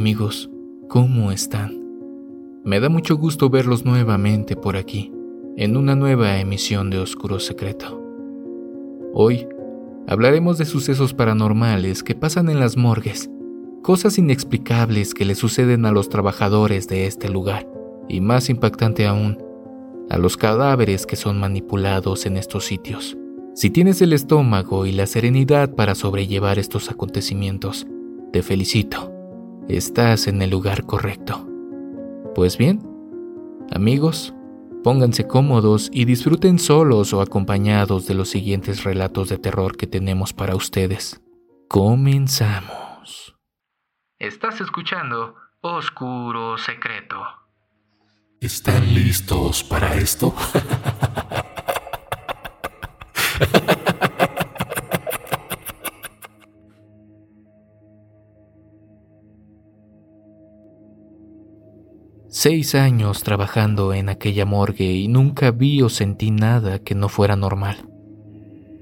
Amigos, ¿cómo están? Me da mucho gusto verlos nuevamente por aquí, en una nueva emisión de Oscuro Secreto. Hoy hablaremos de sucesos paranormales que pasan en las morgues, cosas inexplicables que le suceden a los trabajadores de este lugar, y más impactante aún, a los cadáveres que son manipulados en estos sitios. Si tienes el estómago y la serenidad para sobrellevar estos acontecimientos, te felicito estás en el lugar correcto. Pues bien, amigos, pónganse cómodos y disfruten solos o acompañados de los siguientes relatos de terror que tenemos para ustedes. Comenzamos. Estás escuchando Oscuro Secreto. ¿Están listos para esto? Seis años trabajando en aquella morgue y nunca vi o sentí nada que no fuera normal.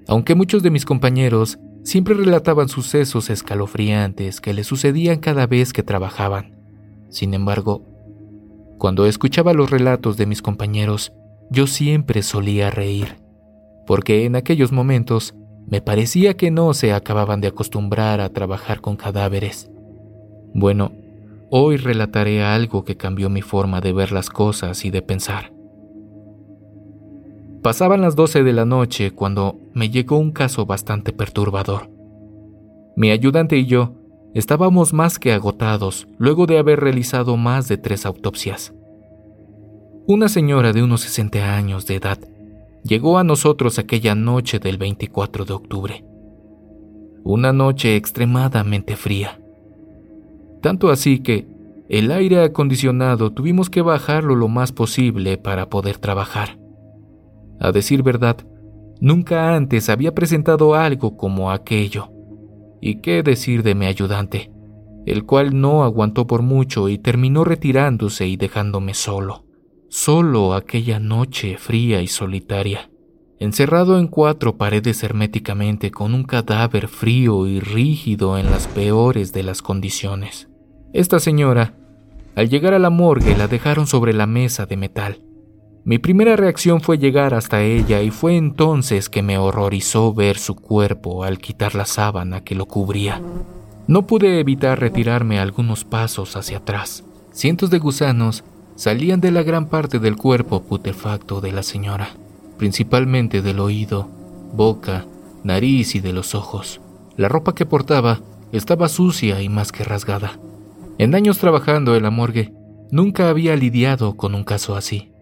Aunque muchos de mis compañeros siempre relataban sucesos escalofriantes que les sucedían cada vez que trabajaban. Sin embargo, cuando escuchaba los relatos de mis compañeros, yo siempre solía reír, porque en aquellos momentos me parecía que no se acababan de acostumbrar a trabajar con cadáveres. Bueno, Hoy relataré algo que cambió mi forma de ver las cosas y de pensar. Pasaban las 12 de la noche cuando me llegó un caso bastante perturbador. Mi ayudante y yo estábamos más que agotados luego de haber realizado más de tres autopsias. Una señora de unos 60 años de edad llegó a nosotros aquella noche del 24 de octubre. Una noche extremadamente fría tanto así que el aire acondicionado tuvimos que bajarlo lo más posible para poder trabajar. A decir verdad, nunca antes había presentado algo como aquello. ¿Y qué decir de mi ayudante? el cual no aguantó por mucho y terminó retirándose y dejándome solo. Solo aquella noche fría y solitaria, encerrado en cuatro paredes herméticamente con un cadáver frío y rígido en las peores de las condiciones. Esta señora, al llegar a la morgue, la dejaron sobre la mesa de metal. Mi primera reacción fue llegar hasta ella y fue entonces que me horrorizó ver su cuerpo al quitar la sábana que lo cubría. No pude evitar retirarme algunos pasos hacia atrás. Cientos de gusanos salían de la gran parte del cuerpo putrefacto de la señora, principalmente del oído, boca, nariz y de los ojos. La ropa que portaba estaba sucia y más que rasgada. En años trabajando en la morgue, nunca había lidiado con un caso así.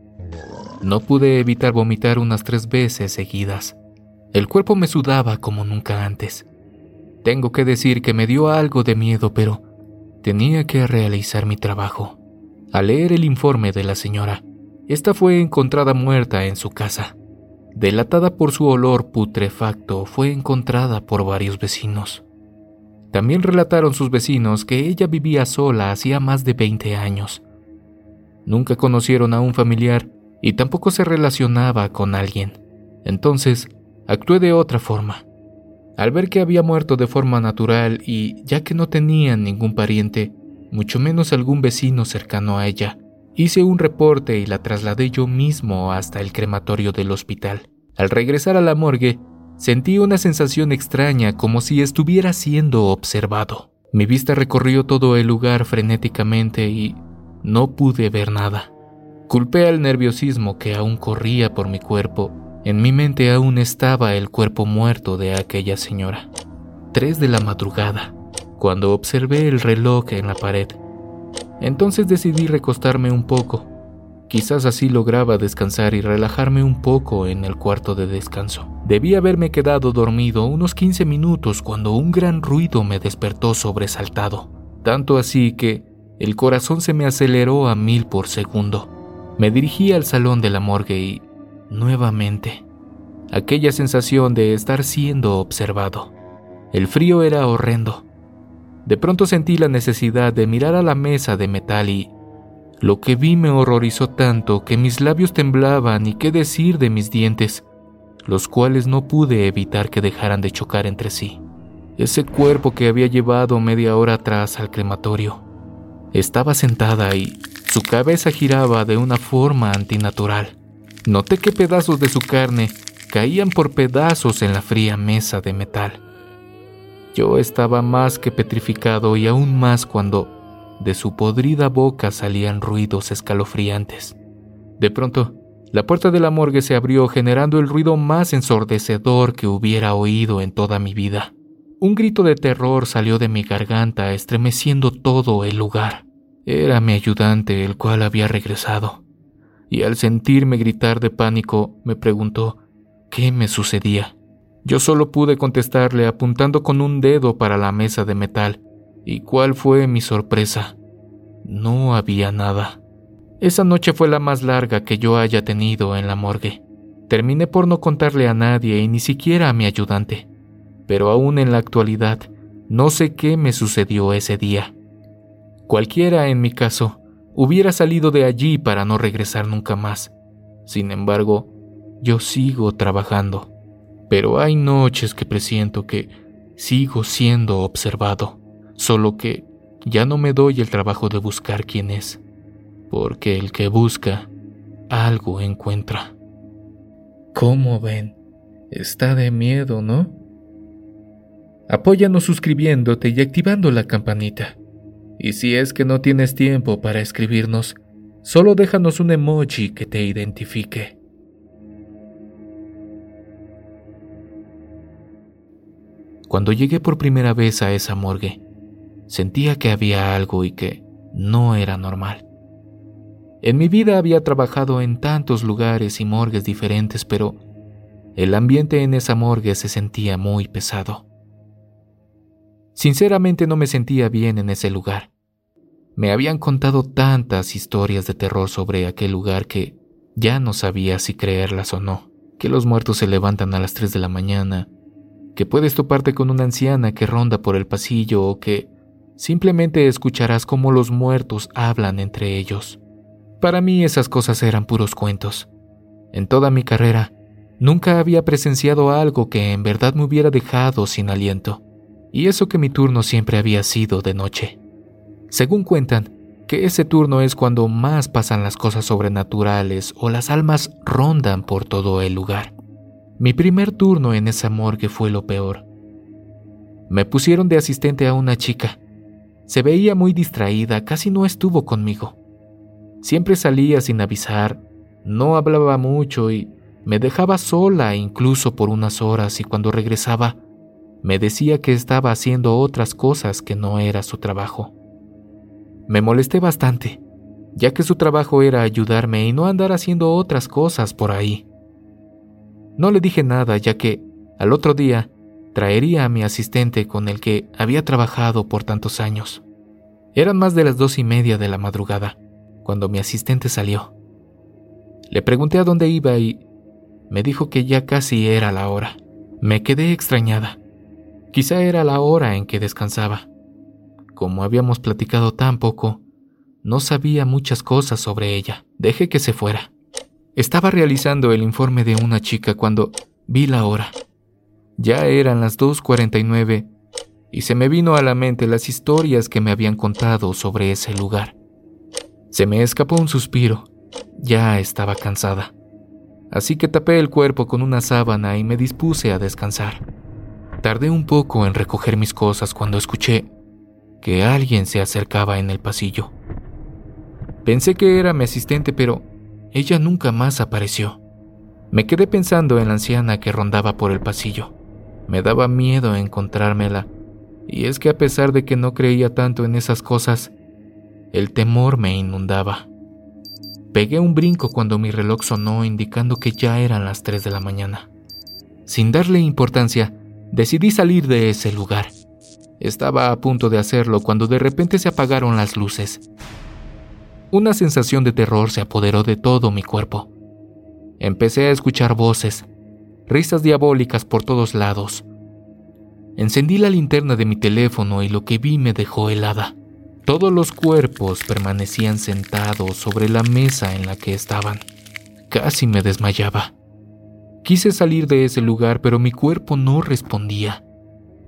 No pude evitar vomitar unas tres veces seguidas. El cuerpo me sudaba como nunca antes. Tengo que decir que me dio algo de miedo, pero tenía que realizar mi trabajo. Al leer el informe de la señora, esta fue encontrada muerta en su casa. Delatada por su olor putrefacto, fue encontrada por varios vecinos. También relataron sus vecinos que ella vivía sola hacía más de 20 años. Nunca conocieron a un familiar y tampoco se relacionaba con alguien. Entonces, actué de otra forma. Al ver que había muerto de forma natural y ya que no tenían ningún pariente, mucho menos algún vecino cercano a ella, hice un reporte y la trasladé yo mismo hasta el crematorio del hospital. Al regresar a la morgue, Sentí una sensación extraña como si estuviera siendo observado. Mi vista recorrió todo el lugar frenéticamente y no pude ver nada. Culpé al nerviosismo que aún corría por mi cuerpo. En mi mente aún estaba el cuerpo muerto de aquella señora. Tres de la madrugada, cuando observé el reloj en la pared. Entonces decidí recostarme un poco. Quizás así lograba descansar y relajarme un poco en el cuarto de descanso. Debí haberme quedado dormido unos 15 minutos cuando un gran ruido me despertó sobresaltado, tanto así que el corazón se me aceleró a mil por segundo. Me dirigí al salón de la morgue y, nuevamente, aquella sensación de estar siendo observado. El frío era horrendo. De pronto sentí la necesidad de mirar a la mesa de metal y lo que vi me horrorizó tanto que mis labios temblaban y qué decir de mis dientes los cuales no pude evitar que dejaran de chocar entre sí. Ese cuerpo que había llevado media hora atrás al crematorio Estaba sentada y su cabeza giraba de una forma antinatural. Noté que pedazos de su carne caían por pedazos en la fría mesa de metal. Yo estaba más que petrificado y aún más cuando de su podrida boca salían ruidos escalofriantes. De pronto, la puerta de la morgue se abrió generando el ruido más ensordecedor que hubiera oído en toda mi vida. Un grito de terror salió de mi garganta, estremeciendo todo el lugar. Era mi ayudante, el cual había regresado, y al sentirme gritar de pánico, me preguntó qué me sucedía. Yo solo pude contestarle apuntando con un dedo para la mesa de metal, y cuál fue mi sorpresa. No había nada. Esa noche fue la más larga que yo haya tenido en la morgue. Terminé por no contarle a nadie y ni siquiera a mi ayudante. Pero aún en la actualidad, no sé qué me sucedió ese día. Cualquiera en mi caso hubiera salido de allí para no regresar nunca más. Sin embargo, yo sigo trabajando. Pero hay noches que presiento que sigo siendo observado, solo que ya no me doy el trabajo de buscar quién es porque el que busca algo encuentra. ¿Cómo ven? Está de miedo, ¿no? Apóyanos suscribiéndote y activando la campanita. Y si es que no tienes tiempo para escribirnos, solo déjanos un emoji que te identifique. Cuando llegué por primera vez a esa morgue, sentía que había algo y que no era normal. En mi vida había trabajado en tantos lugares y morgues diferentes, pero el ambiente en esa morgue se sentía muy pesado. Sinceramente no me sentía bien en ese lugar. Me habían contado tantas historias de terror sobre aquel lugar que ya no sabía si creerlas o no, que los muertos se levantan a las 3 de la mañana, que puedes toparte con una anciana que ronda por el pasillo o que simplemente escucharás cómo los muertos hablan entre ellos. Para mí esas cosas eran puros cuentos. En toda mi carrera, nunca había presenciado algo que en verdad me hubiera dejado sin aliento, y eso que mi turno siempre había sido de noche. Según cuentan, que ese turno es cuando más pasan las cosas sobrenaturales o las almas rondan por todo el lugar. Mi primer turno en esa morgue fue lo peor. Me pusieron de asistente a una chica. Se veía muy distraída, casi no estuvo conmigo. Siempre salía sin avisar, no hablaba mucho y me dejaba sola incluso por unas horas y cuando regresaba me decía que estaba haciendo otras cosas que no era su trabajo. Me molesté bastante, ya que su trabajo era ayudarme y no andar haciendo otras cosas por ahí. No le dije nada ya que al otro día traería a mi asistente con el que había trabajado por tantos años. Eran más de las dos y media de la madrugada cuando mi asistente salió. Le pregunté a dónde iba y me dijo que ya casi era la hora. Me quedé extrañada. Quizá era la hora en que descansaba. Como habíamos platicado tan poco, no sabía muchas cosas sobre ella. Dejé que se fuera. Estaba realizando el informe de una chica cuando vi la hora. Ya eran las 2.49 y se me vino a la mente las historias que me habían contado sobre ese lugar. Se me escapó un suspiro. Ya estaba cansada. Así que tapé el cuerpo con una sábana y me dispuse a descansar. Tardé un poco en recoger mis cosas cuando escuché que alguien se acercaba en el pasillo. Pensé que era mi asistente, pero ella nunca más apareció. Me quedé pensando en la anciana que rondaba por el pasillo. Me daba miedo encontrármela, y es que a pesar de que no creía tanto en esas cosas, el temor me inundaba. Pegué un brinco cuando mi reloj sonó indicando que ya eran las 3 de la mañana. Sin darle importancia, decidí salir de ese lugar. Estaba a punto de hacerlo cuando de repente se apagaron las luces. Una sensación de terror se apoderó de todo mi cuerpo. Empecé a escuchar voces, risas diabólicas por todos lados. Encendí la linterna de mi teléfono y lo que vi me dejó helada. Todos los cuerpos permanecían sentados sobre la mesa en la que estaban. Casi me desmayaba. Quise salir de ese lugar, pero mi cuerpo no respondía.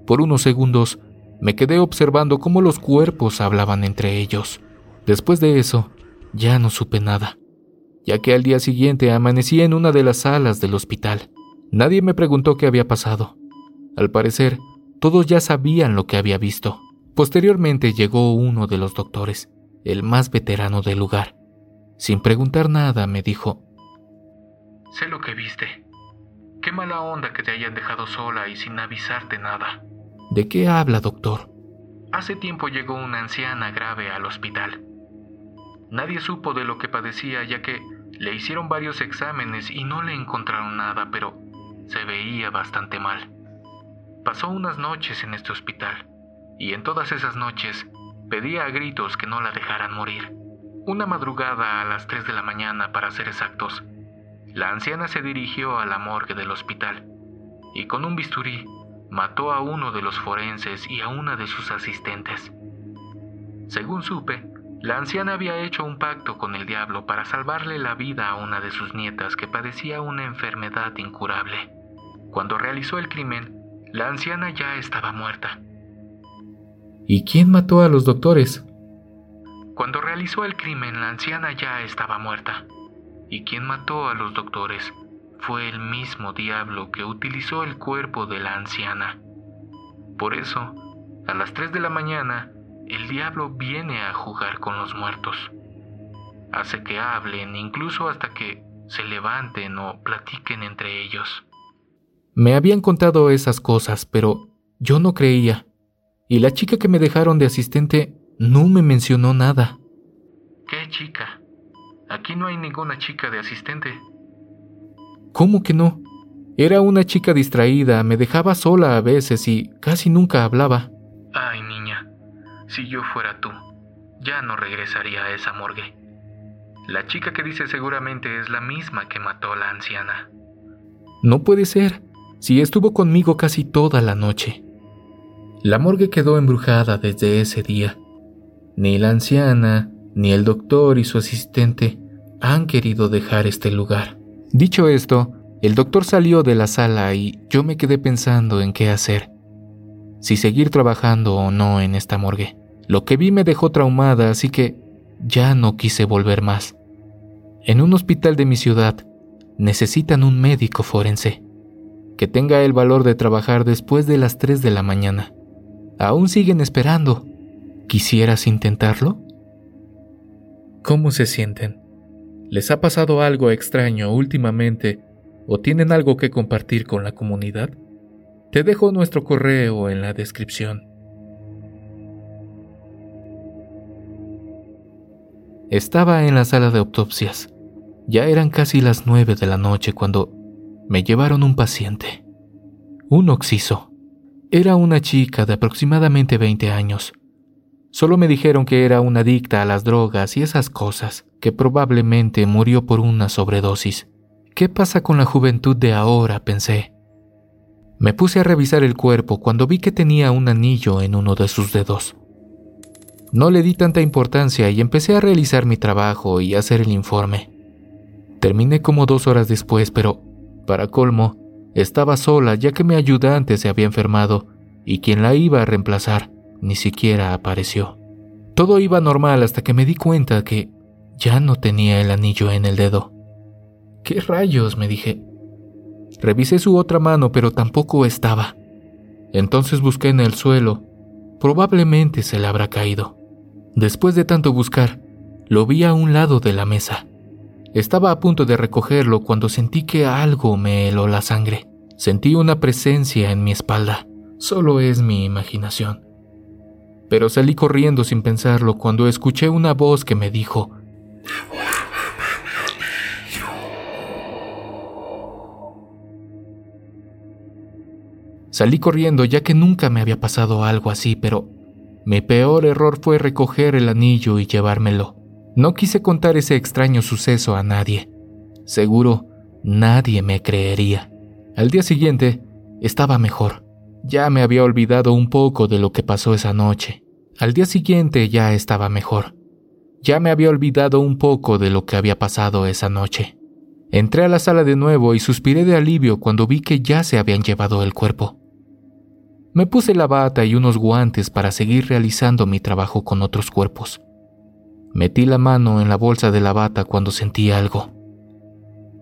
Por unos segundos me quedé observando cómo los cuerpos hablaban entre ellos. Después de eso, ya no supe nada, ya que al día siguiente amanecí en una de las salas del hospital. Nadie me preguntó qué había pasado. Al parecer, todos ya sabían lo que había visto. Posteriormente llegó uno de los doctores, el más veterano del lugar. Sin preguntar nada, me dijo, Sé lo que viste. Qué mala onda que te hayan dejado sola y sin avisarte nada. ¿De qué habla, doctor? Hace tiempo llegó una anciana grave al hospital. Nadie supo de lo que padecía ya que le hicieron varios exámenes y no le encontraron nada, pero se veía bastante mal. Pasó unas noches en este hospital y en todas esas noches pedía a gritos que no la dejaran morir. Una madrugada a las 3 de la mañana, para ser exactos, la anciana se dirigió a la morgue del hospital y con un bisturí mató a uno de los forenses y a una de sus asistentes. Según supe, la anciana había hecho un pacto con el diablo para salvarle la vida a una de sus nietas que padecía una enfermedad incurable. Cuando realizó el crimen, la anciana ya estaba muerta. ¿Y quién mató a los doctores? Cuando realizó el crimen, la anciana ya estaba muerta. Y quien mató a los doctores fue el mismo diablo que utilizó el cuerpo de la anciana. Por eso, a las 3 de la mañana, el diablo viene a jugar con los muertos. Hace que hablen incluso hasta que se levanten o platiquen entre ellos. Me habían contado esas cosas, pero yo no creía. Y la chica que me dejaron de asistente no me mencionó nada. ¿Qué chica? Aquí no hay ninguna chica de asistente. ¿Cómo que no? Era una chica distraída, me dejaba sola a veces y casi nunca hablaba. Ay, niña, si yo fuera tú, ya no regresaría a esa morgue. La chica que dice seguramente es la misma que mató a la anciana. No puede ser, si estuvo conmigo casi toda la noche. La morgue quedó embrujada desde ese día. Ni la anciana, ni el doctor y su asistente han querido dejar este lugar. Dicho esto, el doctor salió de la sala y yo me quedé pensando en qué hacer. Si seguir trabajando o no en esta morgue. Lo que vi me dejó traumada, así que ya no quise volver más. En un hospital de mi ciudad necesitan un médico forense que tenga el valor de trabajar después de las 3 de la mañana. Aún siguen esperando. ¿Quisieras intentarlo? ¿Cómo se sienten? ¿Les ha pasado algo extraño últimamente o tienen algo que compartir con la comunidad? Te dejo nuestro correo en la descripción. Estaba en la sala de autopsias. Ya eran casi las nueve de la noche cuando me llevaron un paciente. Un oxiso. Era una chica de aproximadamente 20 años. Solo me dijeron que era una adicta a las drogas y esas cosas, que probablemente murió por una sobredosis. ¿Qué pasa con la juventud de ahora? pensé. Me puse a revisar el cuerpo cuando vi que tenía un anillo en uno de sus dedos. No le di tanta importancia y empecé a realizar mi trabajo y hacer el informe. Terminé como dos horas después, pero, para colmo, estaba sola ya que mi ayudante se había enfermado y quien la iba a reemplazar ni siquiera apareció. Todo iba normal hasta que me di cuenta que ya no tenía el anillo en el dedo. ¿Qué rayos? me dije. Revisé su otra mano, pero tampoco estaba. Entonces busqué en el suelo. Probablemente se le habrá caído. Después de tanto buscar, lo vi a un lado de la mesa. Estaba a punto de recogerlo cuando sentí que algo me heló la sangre. Sentí una presencia en mi espalda. Solo es mi imaginación pero salí corriendo sin pensarlo cuando escuché una voz que me dijo, Salí corriendo ya que nunca me había pasado algo así, pero mi peor error fue recoger el anillo y llevármelo. No quise contar ese extraño suceso a nadie. Seguro, nadie me creería. Al día siguiente, estaba mejor. Ya me había olvidado un poco de lo que pasó esa noche. Al día siguiente ya estaba mejor. Ya me había olvidado un poco de lo que había pasado esa noche. Entré a la sala de nuevo y suspiré de alivio cuando vi que ya se habían llevado el cuerpo. Me puse la bata y unos guantes para seguir realizando mi trabajo con otros cuerpos. Metí la mano en la bolsa de la bata cuando sentí algo.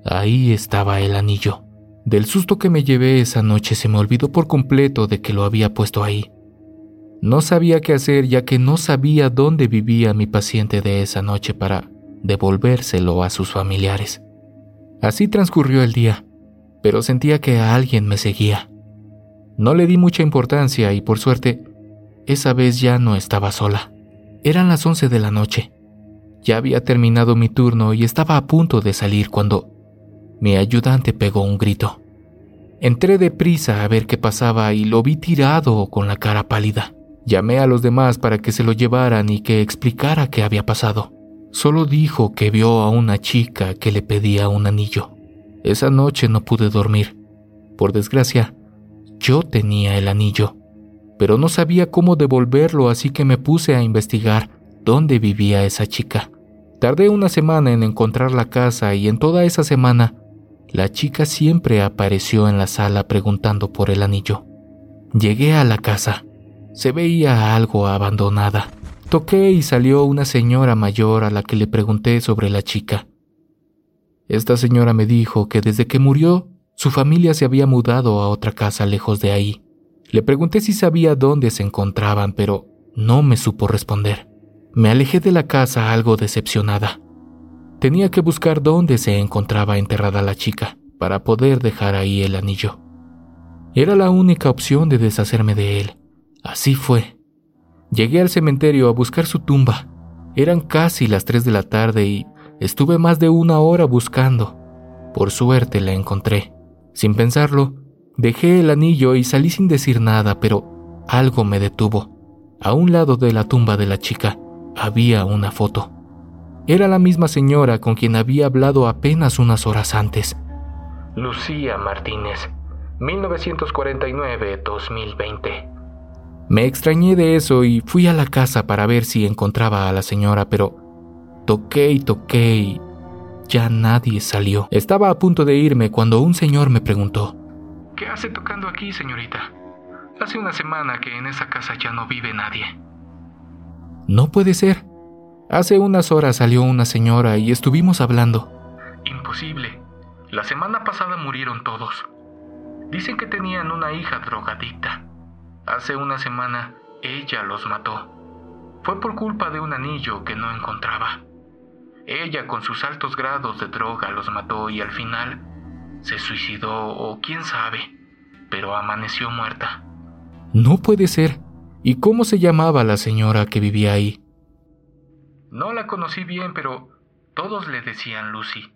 Ahí estaba el anillo. Del susto que me llevé esa noche se me olvidó por completo de que lo había puesto ahí. No sabía qué hacer ya que no sabía dónde vivía mi paciente de esa noche para devolvérselo a sus familiares. Así transcurrió el día, pero sentía que alguien me seguía. No le di mucha importancia y por suerte, esa vez ya no estaba sola. Eran las once de la noche. Ya había terminado mi turno y estaba a punto de salir cuando mi ayudante pegó un grito. Entré deprisa a ver qué pasaba y lo vi tirado con la cara pálida. Llamé a los demás para que se lo llevaran y que explicara qué había pasado. Solo dijo que vio a una chica que le pedía un anillo. Esa noche no pude dormir. Por desgracia, yo tenía el anillo, pero no sabía cómo devolverlo, así que me puse a investigar dónde vivía esa chica. Tardé una semana en encontrar la casa y en toda esa semana la chica siempre apareció en la sala preguntando por el anillo. Llegué a la casa. Se veía algo abandonada. Toqué y salió una señora mayor a la que le pregunté sobre la chica. Esta señora me dijo que desde que murió, su familia se había mudado a otra casa lejos de ahí. Le pregunté si sabía dónde se encontraban, pero no me supo responder. Me alejé de la casa algo decepcionada. Tenía que buscar dónde se encontraba enterrada la chica para poder dejar ahí el anillo. Era la única opción de deshacerme de él. Así fue. Llegué al cementerio a buscar su tumba. Eran casi las tres de la tarde y estuve más de una hora buscando. Por suerte la encontré. Sin pensarlo, dejé el anillo y salí sin decir nada, pero algo me detuvo. A un lado de la tumba de la chica había una foto. Era la misma señora con quien había hablado apenas unas horas antes. Lucía Martínez, 1949-2020. Me extrañé de eso y fui a la casa para ver si encontraba a la señora, pero toqué y toqué y ya nadie salió. Estaba a punto de irme cuando un señor me preguntó. ¿Qué hace tocando aquí, señorita? Hace una semana que en esa casa ya no vive nadie. No puede ser. Hace unas horas salió una señora y estuvimos hablando. Imposible. La semana pasada murieron todos. Dicen que tenían una hija drogadicta. Hace una semana ella los mató. Fue por culpa de un anillo que no encontraba. Ella con sus altos grados de droga los mató y al final se suicidó o quién sabe, pero amaneció muerta. No puede ser. ¿Y cómo se llamaba la señora que vivía ahí? No la conocí bien, pero todos le decían Lucy.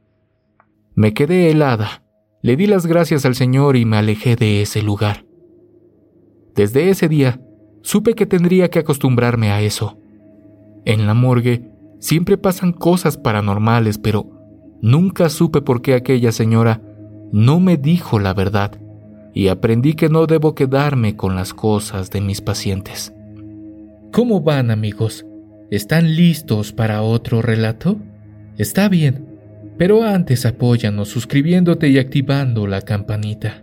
Me quedé helada. Le di las gracias al Señor y me alejé de ese lugar. Desde ese día, supe que tendría que acostumbrarme a eso. En la morgue siempre pasan cosas paranormales, pero nunca supe por qué aquella señora no me dijo la verdad y aprendí que no debo quedarme con las cosas de mis pacientes. ¿Cómo van amigos? ¿Están listos para otro relato? Está bien, pero antes apóyanos suscribiéndote y activando la campanita.